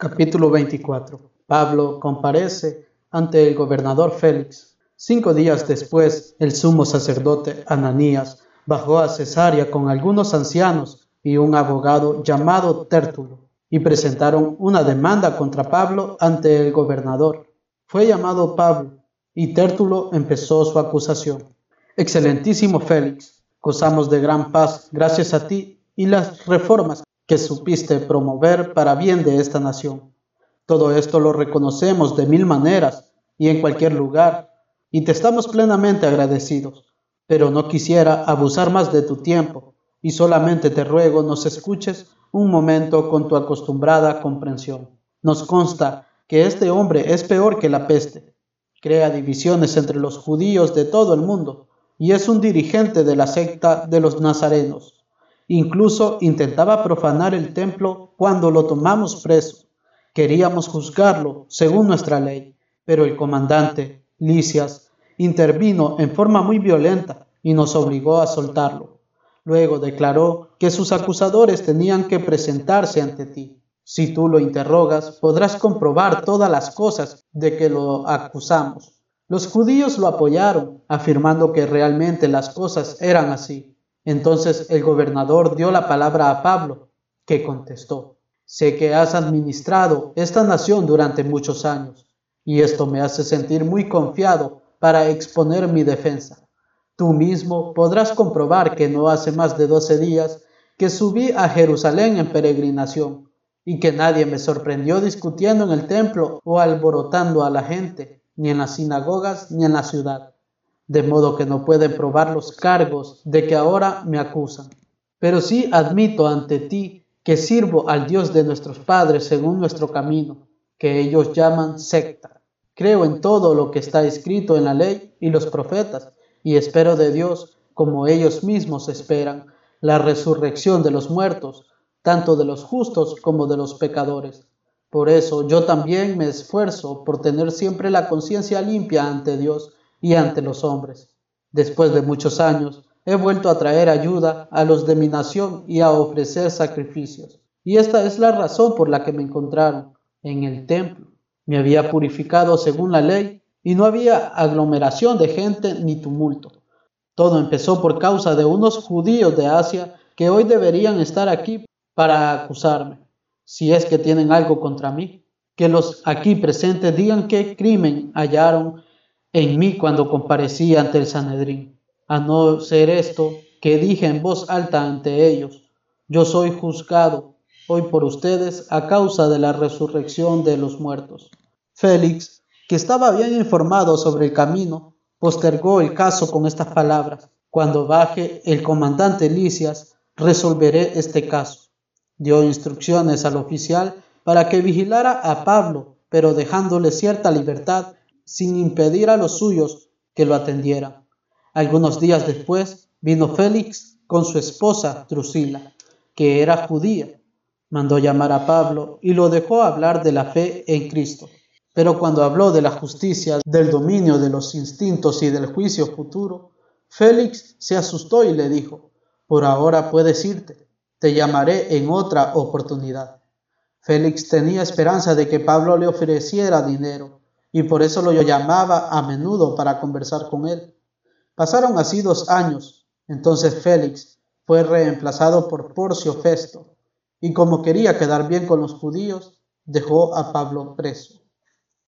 Capítulo 24. Pablo comparece ante el gobernador Félix. Cinco días después, el sumo sacerdote Ananías bajó a Cesarea con algunos ancianos y un abogado llamado Tértulo, y presentaron una demanda contra Pablo ante el gobernador. Fue llamado Pablo, y Tértulo empezó su acusación. Excelentísimo Félix, gozamos de gran paz gracias a ti y las reformas que supiste promover para bien de esta nación. Todo esto lo reconocemos de mil maneras y en cualquier lugar, y te estamos plenamente agradecidos. Pero no quisiera abusar más de tu tiempo, y solamente te ruego nos escuches un momento con tu acostumbrada comprensión. Nos consta que este hombre es peor que la peste. Crea divisiones entre los judíos de todo el mundo, y es un dirigente de la secta de los nazarenos Incluso intentaba profanar el templo cuando lo tomamos preso. Queríamos juzgarlo según nuestra ley, pero el comandante, Licias, intervino en forma muy violenta y nos obligó a soltarlo. Luego declaró que sus acusadores tenían que presentarse ante ti. Si tú lo interrogas, podrás comprobar todas las cosas de que lo acusamos. Los judíos lo apoyaron, afirmando que realmente las cosas eran así. Entonces el gobernador dio la palabra a Pablo, que contestó, sé que has administrado esta nación durante muchos años, y esto me hace sentir muy confiado para exponer mi defensa. Tú mismo podrás comprobar que no hace más de doce días que subí a Jerusalén en peregrinación, y que nadie me sorprendió discutiendo en el templo o alborotando a la gente, ni en las sinagogas ni en la ciudad de modo que no pueden probar los cargos de que ahora me acusan. Pero sí admito ante ti que sirvo al Dios de nuestros padres según nuestro camino, que ellos llaman secta. Creo en todo lo que está escrito en la ley y los profetas, y espero de Dios, como ellos mismos esperan, la resurrección de los muertos, tanto de los justos como de los pecadores. Por eso yo también me esfuerzo por tener siempre la conciencia limpia ante Dios, y ante los hombres. Después de muchos años, he vuelto a traer ayuda a los de mi nación y a ofrecer sacrificios. Y esta es la razón por la que me encontraron en el templo. Me había purificado según la ley y no había aglomeración de gente ni tumulto. Todo empezó por causa de unos judíos de Asia que hoy deberían estar aquí para acusarme, si es que tienen algo contra mí. Que los aquí presentes digan qué crimen hallaron en mí cuando comparecí ante el Sanedrín, a no ser esto que dije en voz alta ante ellos, yo soy juzgado hoy por ustedes a causa de la resurrección de los muertos. Félix, que estaba bien informado sobre el camino, postergó el caso con estas palabras. Cuando baje el comandante Licias, resolveré este caso. Dio instrucciones al oficial para que vigilara a Pablo, pero dejándole cierta libertad sin impedir a los suyos que lo atendieran. Algunos días después vino Félix con su esposa Drusila, que era judía. Mandó llamar a Pablo y lo dejó hablar de la fe en Cristo. Pero cuando habló de la justicia, del dominio de los instintos y del juicio futuro, Félix se asustó y le dijo, por ahora puedes irte, te llamaré en otra oportunidad. Félix tenía esperanza de que Pablo le ofreciera dinero, y por eso lo llamaba a menudo para conversar con él. Pasaron así dos años. Entonces Félix fue reemplazado por Porcio Festo, y como quería quedar bien con los judíos, dejó a Pablo preso.